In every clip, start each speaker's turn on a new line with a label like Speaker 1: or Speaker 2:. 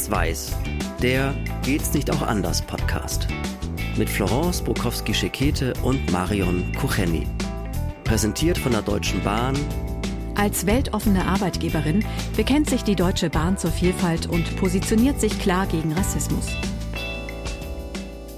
Speaker 1: Schwarz-Weiß, der Geht's nicht auch anders Podcast. Mit Florence Bukowski-Schekete und Marion Kucheni. Präsentiert von der Deutschen Bahn.
Speaker 2: Als weltoffene Arbeitgeberin bekennt sich die Deutsche Bahn zur Vielfalt und positioniert sich klar gegen Rassismus.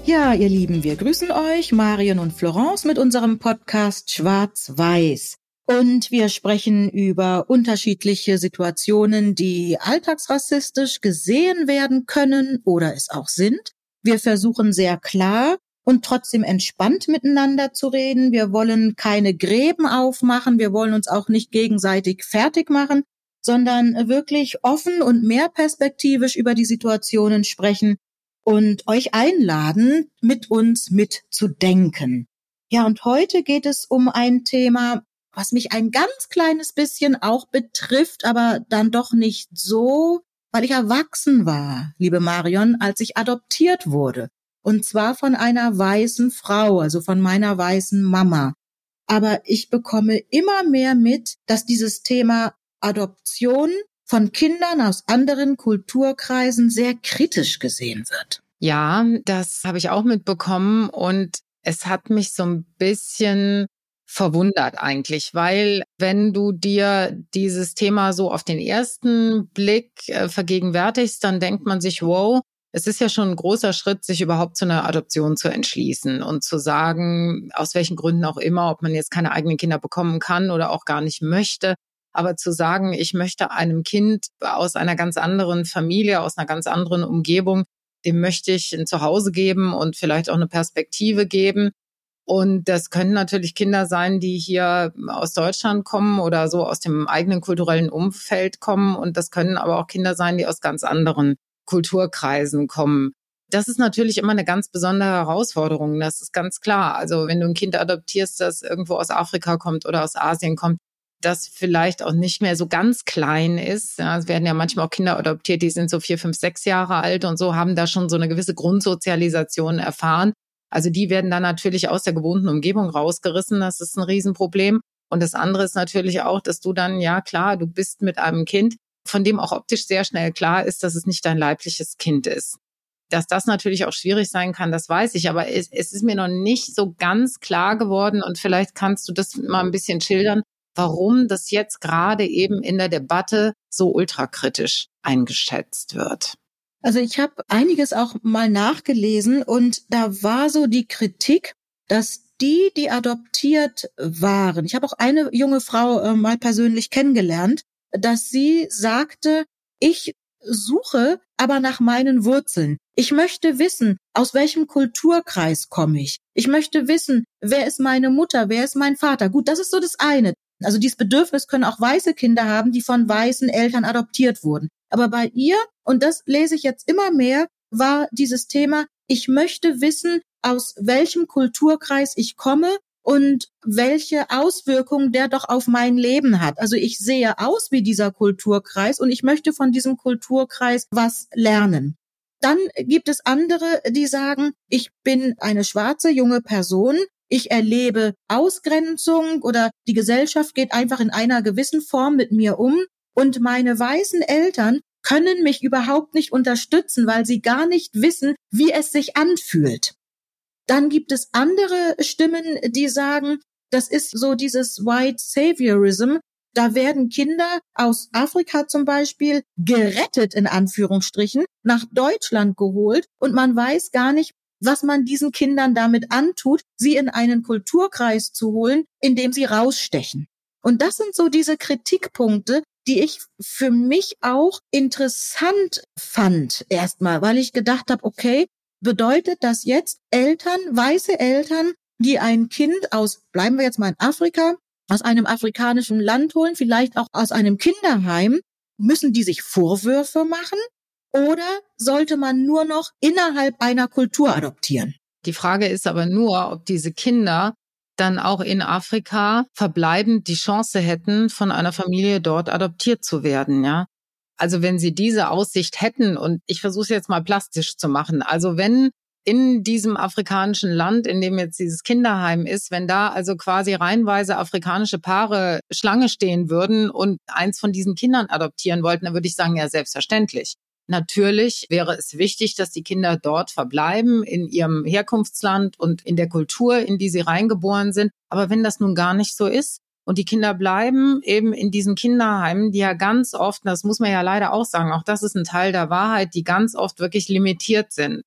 Speaker 3: Ja, ihr Lieben, wir grüßen euch, Marion und Florence, mit unserem Podcast Schwarz-Weiß. Und wir sprechen über unterschiedliche Situationen, die alltagsrassistisch gesehen werden können oder es auch sind. Wir versuchen sehr klar und trotzdem entspannt miteinander zu reden. Wir wollen keine Gräben aufmachen. Wir wollen uns auch nicht gegenseitig fertig machen, sondern wirklich offen und mehr perspektivisch über die Situationen sprechen und euch einladen, mit uns mitzudenken. Ja, und heute geht es um ein Thema, was mich ein ganz kleines bisschen auch betrifft, aber dann doch nicht so, weil ich erwachsen war, liebe Marion, als ich adoptiert wurde. Und zwar von einer weißen Frau, also von meiner weißen Mama. Aber ich bekomme immer mehr mit, dass dieses Thema Adoption von Kindern aus anderen Kulturkreisen sehr kritisch gesehen wird.
Speaker 4: Ja, das habe ich auch mitbekommen und es hat mich so ein bisschen verwundert eigentlich, weil wenn du dir dieses Thema so auf den ersten Blick äh, vergegenwärtigst, dann denkt man sich, wow, es ist ja schon ein großer Schritt, sich überhaupt zu einer Adoption zu entschließen und zu sagen, aus welchen Gründen auch immer, ob man jetzt keine eigenen Kinder bekommen kann oder auch gar nicht möchte. Aber zu sagen, ich möchte einem Kind aus einer ganz anderen Familie, aus einer ganz anderen Umgebung, dem möchte ich ein Zuhause geben und vielleicht auch eine Perspektive geben und das können natürlich Kinder sein, die hier aus Deutschland kommen oder so aus dem eigenen kulturellen Umfeld kommen. Und das können aber auch Kinder sein, die aus ganz anderen Kulturkreisen kommen. Das ist natürlich immer eine ganz besondere Herausforderung. Das ist ganz klar. Also wenn du ein Kind adoptierst, das irgendwo aus Afrika kommt oder aus Asien kommt, das vielleicht auch nicht mehr so ganz klein ist. Ja, es werden ja manchmal auch Kinder adoptiert, die sind so vier, fünf, sechs Jahre alt und so haben da schon so eine gewisse Grundsozialisation erfahren. Also die werden dann natürlich aus der gewohnten Umgebung rausgerissen. Das ist ein Riesenproblem. Und das andere ist natürlich auch, dass du dann, ja klar, du bist mit einem Kind, von dem auch optisch sehr schnell klar ist, dass es nicht dein leibliches Kind ist. Dass das natürlich auch schwierig sein kann, das weiß ich, aber es, es ist mir noch nicht so ganz klar geworden und vielleicht kannst du das mal ein bisschen schildern, warum das jetzt gerade eben in der Debatte so ultrakritisch eingeschätzt wird.
Speaker 3: Also ich habe einiges auch mal nachgelesen und da war so die Kritik, dass die, die adoptiert waren, ich habe auch eine junge Frau äh, mal persönlich kennengelernt, dass sie sagte, ich suche aber nach meinen Wurzeln. Ich möchte wissen, aus welchem Kulturkreis komme ich. Ich möchte wissen, wer ist meine Mutter, wer ist mein Vater. Gut, das ist so das eine. Also dieses Bedürfnis können auch weiße Kinder haben, die von weißen Eltern adoptiert wurden. Aber bei ihr, und das lese ich jetzt immer mehr, war dieses Thema, ich möchte wissen, aus welchem Kulturkreis ich komme und welche Auswirkungen der doch auf mein Leben hat. Also ich sehe aus wie dieser Kulturkreis und ich möchte von diesem Kulturkreis was lernen. Dann gibt es andere, die sagen, ich bin eine schwarze junge Person, ich erlebe Ausgrenzung oder die Gesellschaft geht einfach in einer gewissen Form mit mir um und meine weißen Eltern können mich überhaupt nicht unterstützen, weil sie gar nicht wissen, wie es sich anfühlt. Dann gibt es andere Stimmen, die sagen, das ist so dieses White Saviorism. Da werden Kinder aus Afrika zum Beispiel gerettet, in Anführungsstrichen, nach Deutschland geholt und man weiß gar nicht, was man diesen Kindern damit antut, sie in einen Kulturkreis zu holen, in dem sie rausstechen. Und das sind so diese Kritikpunkte, die ich für mich auch interessant fand erstmal, weil ich gedacht habe, okay, bedeutet das jetzt Eltern, weiße Eltern, die ein Kind aus, bleiben wir jetzt mal in Afrika, aus einem afrikanischen Land holen, vielleicht auch aus einem Kinderheim, müssen die sich Vorwürfe machen oder sollte man nur noch innerhalb einer Kultur adoptieren?
Speaker 4: Die Frage ist aber nur, ob diese Kinder dann auch in Afrika verbleibend die Chance hätten, von einer Familie dort adoptiert zu werden, ja. Also wenn sie diese Aussicht hätten, und ich versuche es jetzt mal plastisch zu machen, also wenn in diesem afrikanischen Land, in dem jetzt dieses Kinderheim ist, wenn da also quasi reihenweise afrikanische Paare Schlange stehen würden und eins von diesen Kindern adoptieren wollten, dann würde ich sagen, ja, selbstverständlich. Natürlich wäre es wichtig, dass die Kinder dort verbleiben, in ihrem Herkunftsland und in der Kultur, in die sie reingeboren sind. Aber wenn das nun gar nicht so ist und die Kinder bleiben eben in diesen Kinderheimen, die ja ganz oft, das muss man ja leider auch sagen, auch das ist ein Teil der Wahrheit, die ganz oft wirklich limitiert sind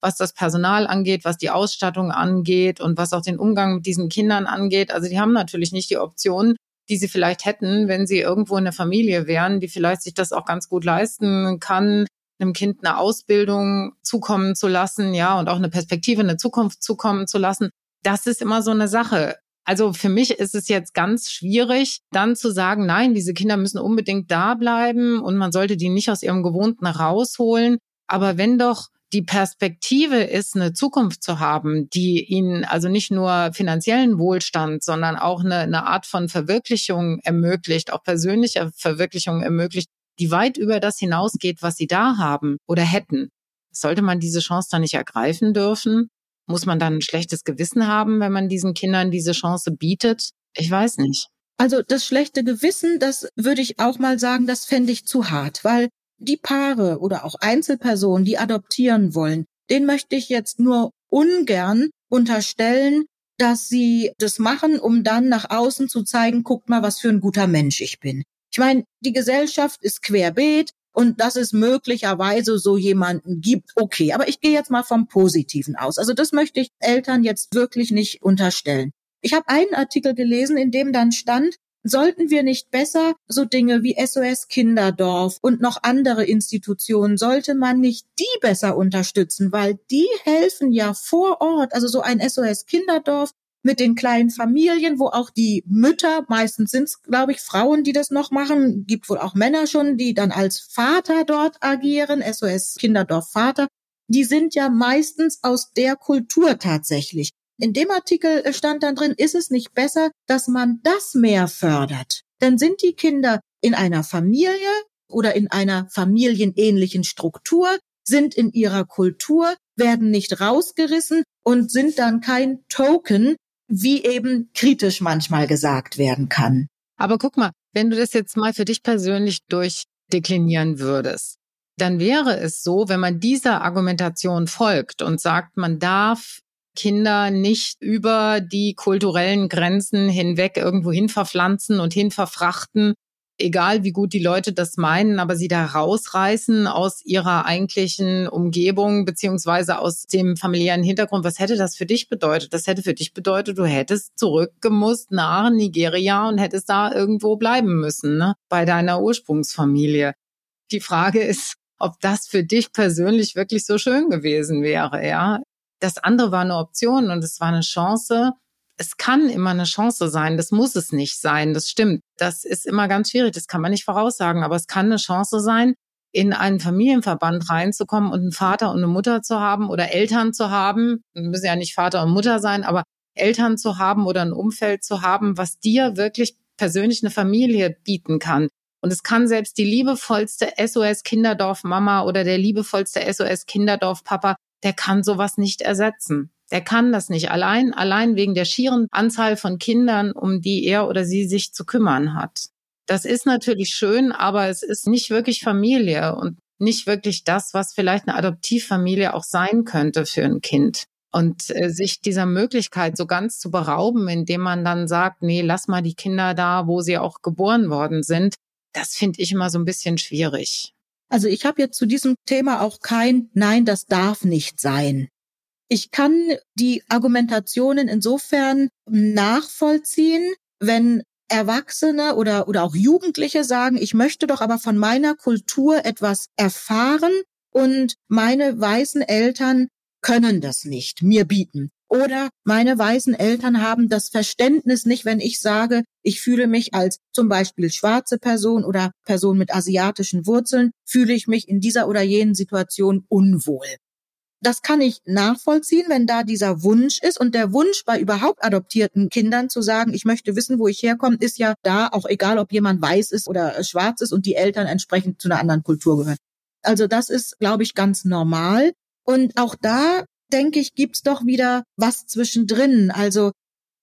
Speaker 4: was das Personal angeht, was die Ausstattung angeht und was auch den Umgang mit diesen Kindern angeht. Also die haben natürlich nicht die Optionen, die sie vielleicht hätten, wenn sie irgendwo in der Familie wären, die vielleicht sich das auch ganz gut leisten kann, einem Kind eine Ausbildung zukommen zu lassen, ja, und auch eine Perspektive, eine Zukunft zukommen zu lassen. Das ist immer so eine Sache. Also für mich ist es jetzt ganz schwierig, dann zu sagen, nein, diese Kinder müssen unbedingt da bleiben und man sollte die nicht aus ihrem Gewohnten rausholen. Aber wenn doch die Perspektive ist, eine Zukunft zu haben, die ihnen also nicht nur finanziellen Wohlstand, sondern auch eine, eine Art von Verwirklichung ermöglicht, auch persönliche Verwirklichung ermöglicht, die weit über das hinausgeht, was sie da haben oder hätten. Sollte man diese Chance dann nicht ergreifen dürfen? Muss man dann ein schlechtes Gewissen haben, wenn man diesen Kindern diese Chance bietet? Ich weiß nicht.
Speaker 3: Also das schlechte Gewissen, das würde ich auch mal sagen, das fände ich zu hart, weil die Paare oder auch Einzelpersonen, die adoptieren wollen, den möchte ich jetzt nur ungern unterstellen, dass sie das machen, um dann nach außen zu zeigen, guckt mal, was für ein guter Mensch ich bin. Ich meine, die Gesellschaft ist querbeet und dass es möglicherweise so jemanden gibt, okay. Aber ich gehe jetzt mal vom Positiven aus. Also das möchte ich Eltern jetzt wirklich nicht unterstellen. Ich habe einen Artikel gelesen, in dem dann stand, Sollten wir nicht besser so Dinge wie SOS Kinderdorf und noch andere Institutionen, sollte man nicht die besser unterstützen, weil die helfen ja vor Ort, also so ein SOS Kinderdorf mit den kleinen Familien, wo auch die Mütter, meistens sind es, glaube ich, Frauen, die das noch machen, gibt wohl auch Männer schon, die dann als Vater dort agieren, SOS Kinderdorf Vater, die sind ja meistens aus der Kultur tatsächlich. In dem Artikel äh, stand dann drin, ist es nicht besser, dass man das mehr fördert? Dann sind die Kinder in einer Familie oder in einer familienähnlichen Struktur, sind in ihrer Kultur, werden nicht rausgerissen und sind dann kein Token, wie eben kritisch manchmal gesagt werden kann.
Speaker 4: Aber guck mal, wenn du das jetzt mal für dich persönlich durchdeklinieren würdest, dann wäre es so, wenn man dieser Argumentation folgt und sagt, man darf Kinder nicht über die kulturellen Grenzen hinweg irgendwo hin verpflanzen und hin verfrachten, egal wie gut die Leute das meinen, aber sie da rausreißen aus ihrer eigentlichen Umgebung beziehungsweise aus dem familiären Hintergrund. Was hätte das für dich bedeutet? Das hätte für dich bedeutet, du hättest zurückgemusst nach Nigeria und hättest da irgendwo bleiben müssen, ne? bei deiner Ursprungsfamilie. Die Frage ist, ob das für dich persönlich wirklich so schön gewesen wäre, ja. Das andere war eine Option und es war eine Chance. Es kann immer eine Chance sein, das muss es nicht sein, das stimmt. Das ist immer ganz schwierig, das kann man nicht voraussagen, aber es kann eine Chance sein, in einen Familienverband reinzukommen und einen Vater und eine Mutter zu haben oder Eltern zu haben, müssen ja nicht Vater und Mutter sein, aber Eltern zu haben oder ein Umfeld zu haben, was dir wirklich persönlich eine Familie bieten kann. Und es kann selbst die liebevollste SOS Kinderdorf Mama oder der liebevollste SOS Kinderdorf Papa der kann sowas nicht ersetzen. Der kann das nicht allein, allein wegen der schieren Anzahl von Kindern, um die er oder sie sich zu kümmern hat. Das ist natürlich schön, aber es ist nicht wirklich Familie und nicht wirklich das, was vielleicht eine Adoptivfamilie auch sein könnte für ein Kind. Und äh, sich dieser Möglichkeit so ganz zu berauben, indem man dann sagt, nee, lass mal die Kinder da, wo sie auch geboren worden sind, das finde ich immer so ein bisschen schwierig.
Speaker 3: Also ich habe jetzt zu diesem Thema auch kein Nein, das darf nicht sein. Ich kann die Argumentationen insofern nachvollziehen, wenn Erwachsene oder, oder auch Jugendliche sagen, ich möchte doch aber von meiner Kultur etwas erfahren und meine weißen Eltern können das nicht mir bieten. Oder meine weißen Eltern haben das Verständnis nicht, wenn ich sage, ich fühle mich als zum Beispiel schwarze Person oder Person mit asiatischen Wurzeln, fühle ich mich in dieser oder jenen Situation unwohl. Das kann ich nachvollziehen, wenn da dieser Wunsch ist. Und der Wunsch bei überhaupt adoptierten Kindern zu sagen, ich möchte wissen, wo ich herkomme, ist ja da, auch egal, ob jemand weiß ist oder schwarz ist und die Eltern entsprechend zu einer anderen Kultur gehören. Also das ist, glaube ich, ganz normal. Und auch da denke ich, gibt's doch wieder was zwischendrin. Also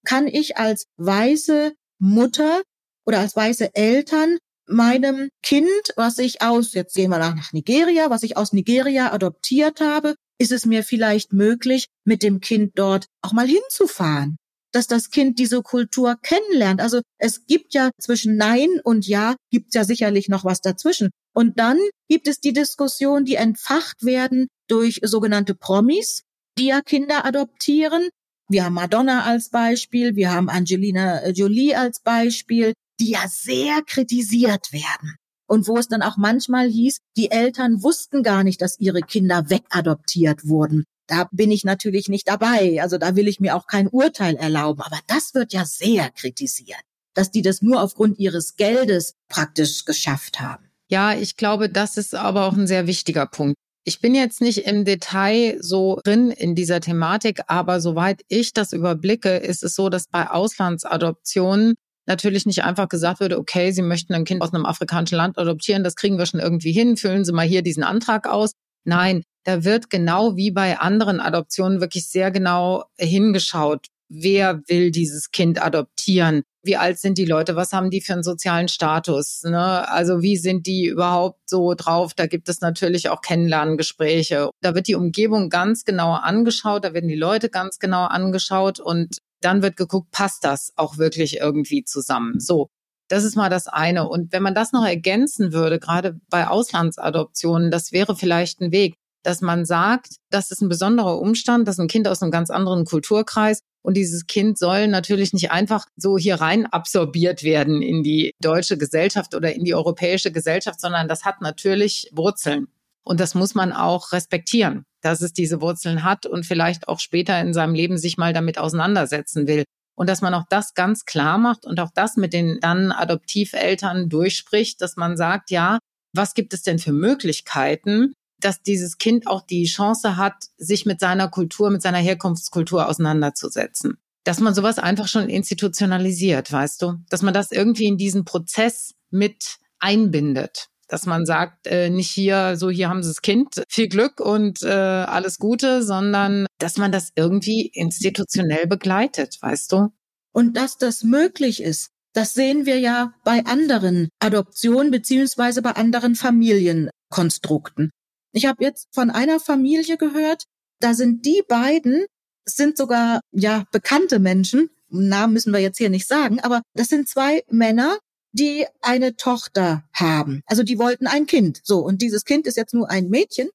Speaker 3: kann ich als weiße Mutter oder als weiße Eltern meinem Kind, was ich aus, jetzt gehen wir nach Nigeria, was ich aus Nigeria adoptiert habe, ist es mir vielleicht möglich, mit dem Kind dort auch mal hinzufahren, dass das Kind diese Kultur kennenlernt. Also es gibt ja zwischen Nein und Ja, gibt ja sicherlich noch was dazwischen. Und dann gibt es die Diskussion, die entfacht werden durch sogenannte Promis, die ja Kinder adoptieren. Wir haben Madonna als Beispiel, wir haben Angelina Jolie als Beispiel, die ja sehr kritisiert werden. Und wo es dann auch manchmal hieß, die Eltern wussten gar nicht, dass ihre Kinder wegadoptiert wurden. Da bin ich natürlich nicht dabei. Also da will ich mir auch kein Urteil erlauben. Aber das wird ja sehr kritisiert, dass die das nur aufgrund ihres Geldes praktisch geschafft haben.
Speaker 4: Ja, ich glaube, das ist aber auch ein sehr wichtiger Punkt. Ich bin jetzt nicht im Detail so drin in dieser Thematik, aber soweit ich das überblicke, ist es so, dass bei Auslandsadoptionen natürlich nicht einfach gesagt würde, okay, Sie möchten ein Kind aus einem afrikanischen Land adoptieren, das kriegen wir schon irgendwie hin, füllen Sie mal hier diesen Antrag aus. Nein, da wird genau wie bei anderen Adoptionen wirklich sehr genau hingeschaut. Wer will dieses Kind adoptieren? Wie alt sind die Leute? Was haben die für einen sozialen Status? Ne? Also wie sind die überhaupt so drauf? Da gibt es natürlich auch Kennenlerngespräche. Da wird die Umgebung ganz genau angeschaut, da werden die Leute ganz genau angeschaut und dann wird geguckt, passt das auch wirklich irgendwie zusammen. So. Das ist mal das eine. Und wenn man das noch ergänzen würde, gerade bei Auslandsadoptionen, das wäre vielleicht ein Weg, dass man sagt, das ist ein besonderer Umstand, das ist ein Kind aus einem ganz anderen Kulturkreis und dieses Kind soll natürlich nicht einfach so hier rein absorbiert werden in die deutsche Gesellschaft oder in die europäische Gesellschaft, sondern das hat natürlich Wurzeln. Und das muss man auch respektieren dass es diese Wurzeln hat und vielleicht auch später in seinem Leben sich mal damit auseinandersetzen will. Und dass man auch das ganz klar macht und auch das mit den dann Adoptiveltern durchspricht, dass man sagt, ja, was gibt es denn für Möglichkeiten, dass dieses Kind auch die Chance hat, sich mit seiner Kultur, mit seiner Herkunftskultur auseinanderzusetzen. Dass man sowas einfach schon institutionalisiert, weißt du? Dass man das irgendwie in diesen Prozess mit einbindet dass man sagt, äh, nicht hier, so hier haben sie das Kind, viel Glück und äh, alles Gute, sondern dass man das irgendwie institutionell begleitet, weißt du?
Speaker 3: Und dass das möglich ist, das sehen wir ja bei anderen Adoptionen beziehungsweise bei anderen Familienkonstrukten. Ich habe jetzt von einer Familie gehört, da sind die beiden, sind sogar ja bekannte Menschen, Namen müssen wir jetzt hier nicht sagen, aber das sind zwei Männer, die eine Tochter haben. Also die wollten ein Kind. So, und dieses Kind ist jetzt nur ein Mädchen.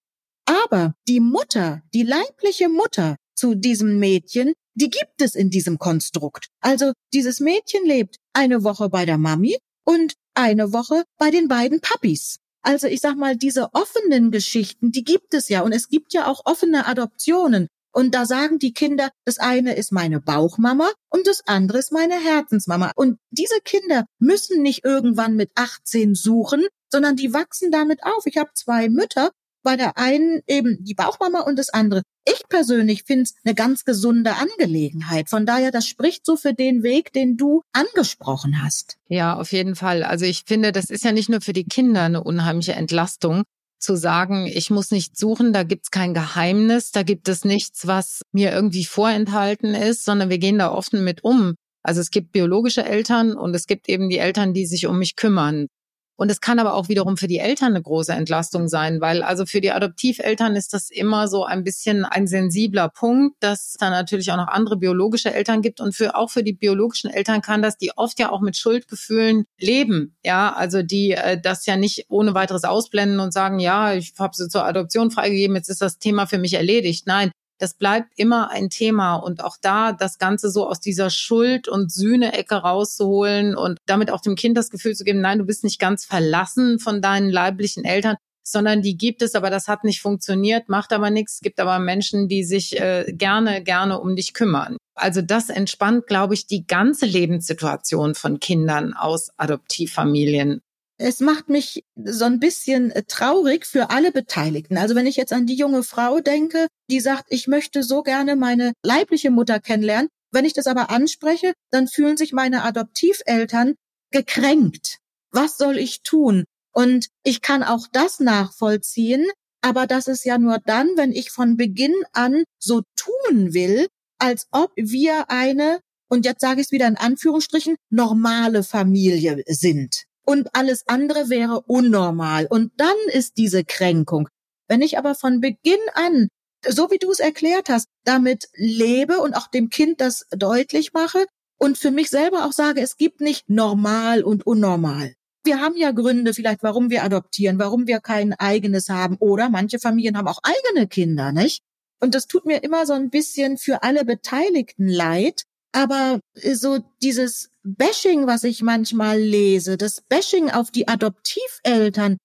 Speaker 3: Aber die Mutter, die leibliche Mutter zu diesem Mädchen, die gibt es in diesem Konstrukt. Also dieses Mädchen lebt eine Woche bei der Mami und eine Woche bei den beiden Papis. Also ich sag mal, diese offenen Geschichten, die gibt es ja. Und es gibt ja auch offene Adoptionen. Und da sagen die Kinder, das eine ist meine Bauchmama und das andere ist meine Herzensmama. Und diese Kinder müssen nicht irgendwann mit 18 suchen, sondern die wachsen damit auf. Ich habe zwei Mütter, bei der einen eben die Bauchmama und das andere. Ich persönlich finde es eine ganz gesunde Angelegenheit. Von daher, das spricht so für den Weg, den du angesprochen hast.
Speaker 4: Ja, auf jeden Fall. Also ich finde, das ist ja nicht nur für die Kinder eine unheimliche Entlastung, zu sagen, ich muss nicht suchen, da gibt's kein Geheimnis, da gibt es nichts, was mir irgendwie vorenthalten ist, sondern wir gehen da offen mit um. Also es gibt biologische Eltern und es gibt eben die Eltern, die sich um mich kümmern. Und es kann aber auch wiederum für die Eltern eine große Entlastung sein, weil also für die Adoptiveltern ist das immer so ein bisschen ein sensibler Punkt, dass es dann natürlich auch noch andere biologische Eltern gibt. Und für auch für die biologischen Eltern kann das, die oft ja auch mit Schuldgefühlen leben. Ja, also die äh, das ja nicht ohne weiteres ausblenden und sagen, ja, ich habe sie zur Adoption freigegeben, jetzt ist das Thema für mich erledigt. Nein, das bleibt immer ein Thema und auch da das Ganze so aus dieser Schuld- und Sühne-Ecke rauszuholen und damit auch dem Kind das Gefühl zu geben, nein, du bist nicht ganz verlassen von deinen leiblichen Eltern, sondern die gibt es, aber das hat nicht funktioniert, macht aber nichts. Gibt aber Menschen, die sich äh, gerne, gerne um dich kümmern. Also das entspannt, glaube ich, die ganze Lebenssituation von Kindern aus Adoptivfamilien
Speaker 3: es macht mich so ein bisschen äh, traurig für alle Beteiligten. Also wenn ich jetzt an die junge Frau denke, die sagt, ich möchte so gerne meine leibliche Mutter kennenlernen. Wenn ich das aber anspreche, dann fühlen sich meine Adoptiveltern gekränkt. Was soll ich tun? Und ich kann auch das nachvollziehen, aber das ist ja nur dann, wenn ich von Beginn an so tun will, als ob wir eine, und jetzt sage ich es wieder in Anführungsstrichen, normale Familie sind. Und alles andere wäre unnormal. Und dann ist diese Kränkung. Wenn ich aber von Beginn an, so wie du es erklärt hast, damit lebe und auch dem Kind das deutlich mache und für mich selber auch sage, es gibt nicht normal und unnormal. Wir haben ja Gründe vielleicht, warum wir adoptieren, warum wir kein eigenes haben oder manche Familien haben auch eigene Kinder, nicht? Und das tut mir immer so ein bisschen für alle Beteiligten leid, aber so dieses Bashing, was ich manchmal lese, das Bashing auf die Adoptiveltern,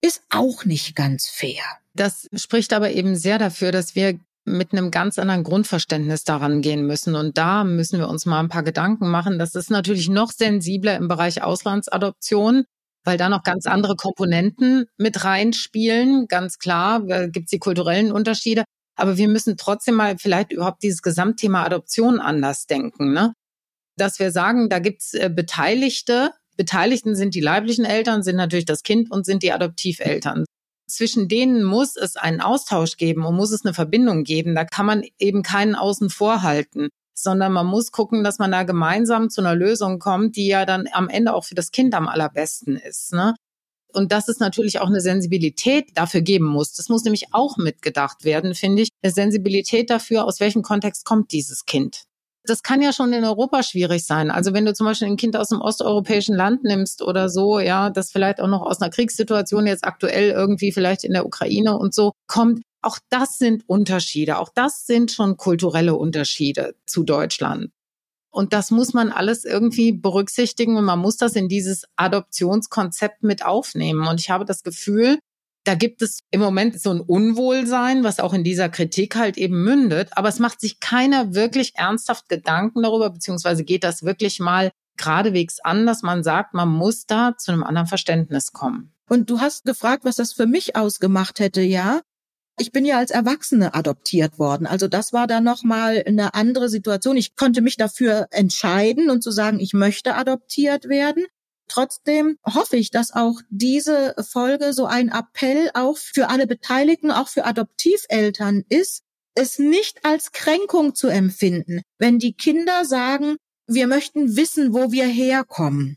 Speaker 3: ist auch nicht ganz fair.
Speaker 4: Das spricht aber eben sehr dafür, dass wir mit einem ganz anderen Grundverständnis daran gehen müssen. Und da müssen wir uns mal ein paar Gedanken machen. Das ist natürlich noch sensibler im Bereich Auslandsadoption, weil da noch ganz andere Komponenten mit reinspielen. Ganz klar, gibt es die kulturellen Unterschiede. Aber wir müssen trotzdem mal vielleicht überhaupt dieses Gesamtthema Adoption anders denken. Ne? Dass wir sagen, da gibt's äh, Beteiligte. Beteiligten sind die leiblichen Eltern, sind natürlich das Kind und sind die Adoptiveltern. Zwischen denen muss es einen Austausch geben und muss es eine Verbindung geben. Da kann man eben keinen außen vorhalten, sondern man muss gucken, dass man da gemeinsam zu einer Lösung kommt, die ja dann am Ende auch für das Kind am allerbesten ist. Ne? und dass es natürlich auch eine Sensibilität dafür geben muss. Das muss nämlich auch mitgedacht werden, finde ich. Eine Sensibilität dafür, aus welchem Kontext kommt dieses Kind. Das kann ja schon in Europa schwierig sein. Also wenn du zum Beispiel ein Kind aus einem osteuropäischen Land nimmst oder so, ja, das vielleicht auch noch aus einer Kriegssituation jetzt aktuell irgendwie vielleicht in der Ukraine und so kommt, auch das sind Unterschiede. Auch das sind schon kulturelle Unterschiede zu Deutschland. Und das muss man alles irgendwie berücksichtigen und man muss das in dieses Adoptionskonzept mit aufnehmen. Und ich habe das Gefühl, da gibt es im Moment so ein Unwohlsein, was auch in dieser Kritik halt eben mündet. Aber es macht sich keiner wirklich ernsthaft Gedanken darüber, beziehungsweise geht das wirklich mal geradewegs an, dass man sagt, man muss da zu einem anderen Verständnis kommen.
Speaker 3: Und du hast gefragt, was das für mich ausgemacht hätte, ja? Ich bin ja als Erwachsene adoptiert worden. Also das war dann nochmal eine andere Situation. Ich konnte mich dafür entscheiden und zu sagen, ich möchte adoptiert werden. Trotzdem hoffe ich, dass auch diese Folge so ein Appell auch für alle Beteiligten, auch für Adoptiveltern ist, es nicht als Kränkung zu empfinden, wenn die Kinder sagen, wir möchten wissen, wo wir herkommen.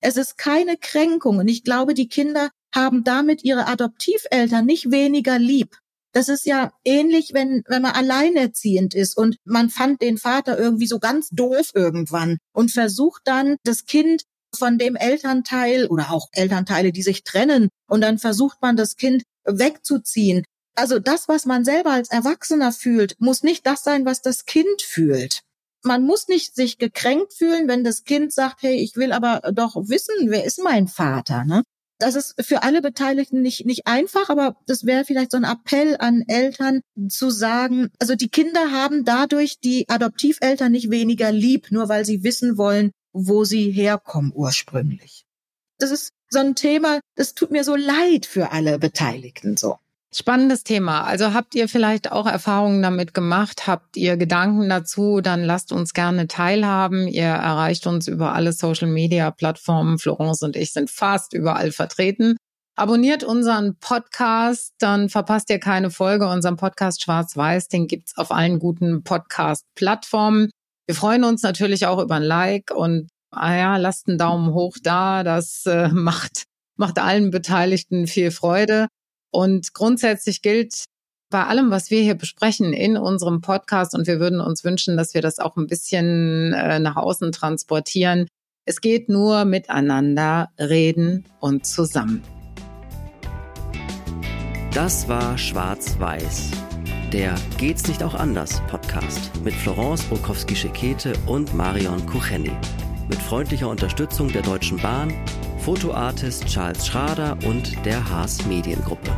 Speaker 3: Es ist keine Kränkung und ich glaube, die Kinder haben damit ihre Adoptiveltern nicht weniger lieb. Das ist ja ähnlich, wenn, wenn man alleinerziehend ist und man fand den Vater irgendwie so ganz doof irgendwann und versucht dann das Kind von dem Elternteil oder auch Elternteile, die sich trennen und dann versucht man das Kind wegzuziehen. Also das, was man selber als Erwachsener fühlt, muss nicht das sein, was das Kind fühlt. Man muss nicht sich gekränkt fühlen, wenn das Kind sagt, hey, ich will aber doch wissen, wer ist mein Vater, ne? das ist für alle Beteiligten nicht, nicht einfach, aber das wäre vielleicht so ein Appell an Eltern zu sagen, also die Kinder haben dadurch die Adoptiveltern nicht weniger lieb, nur weil sie wissen wollen, wo sie herkommen ursprünglich. Das ist so ein Thema, das tut mir so leid für alle Beteiligten so.
Speaker 4: Spannendes Thema. Also habt ihr vielleicht auch Erfahrungen damit gemacht? Habt ihr Gedanken dazu? Dann lasst uns gerne teilhaben. Ihr erreicht uns über alle Social Media Plattformen. Florence und ich sind fast überall vertreten. Abonniert unseren Podcast, dann verpasst ihr keine Folge. Unseren Podcast Schwarz-Weiß, den gibt's auf allen guten Podcast-Plattformen. Wir freuen uns natürlich auch über ein Like und ah ja, lasst einen Daumen hoch da. Das äh, macht, macht allen Beteiligten viel Freude. Und grundsätzlich gilt bei allem, was wir hier besprechen in unserem Podcast, und wir würden uns wünschen, dass wir das auch ein bisschen äh, nach außen transportieren. Es geht nur miteinander reden und zusammen.
Speaker 1: Das war Schwarz-Weiß, der Geht's nicht auch anders Podcast mit Florence Brokowski-Schekete und Marion Kucheni. Mit freundlicher Unterstützung der Deutschen Bahn Fotoartist Charles Schrader und der Haas Mediengruppe.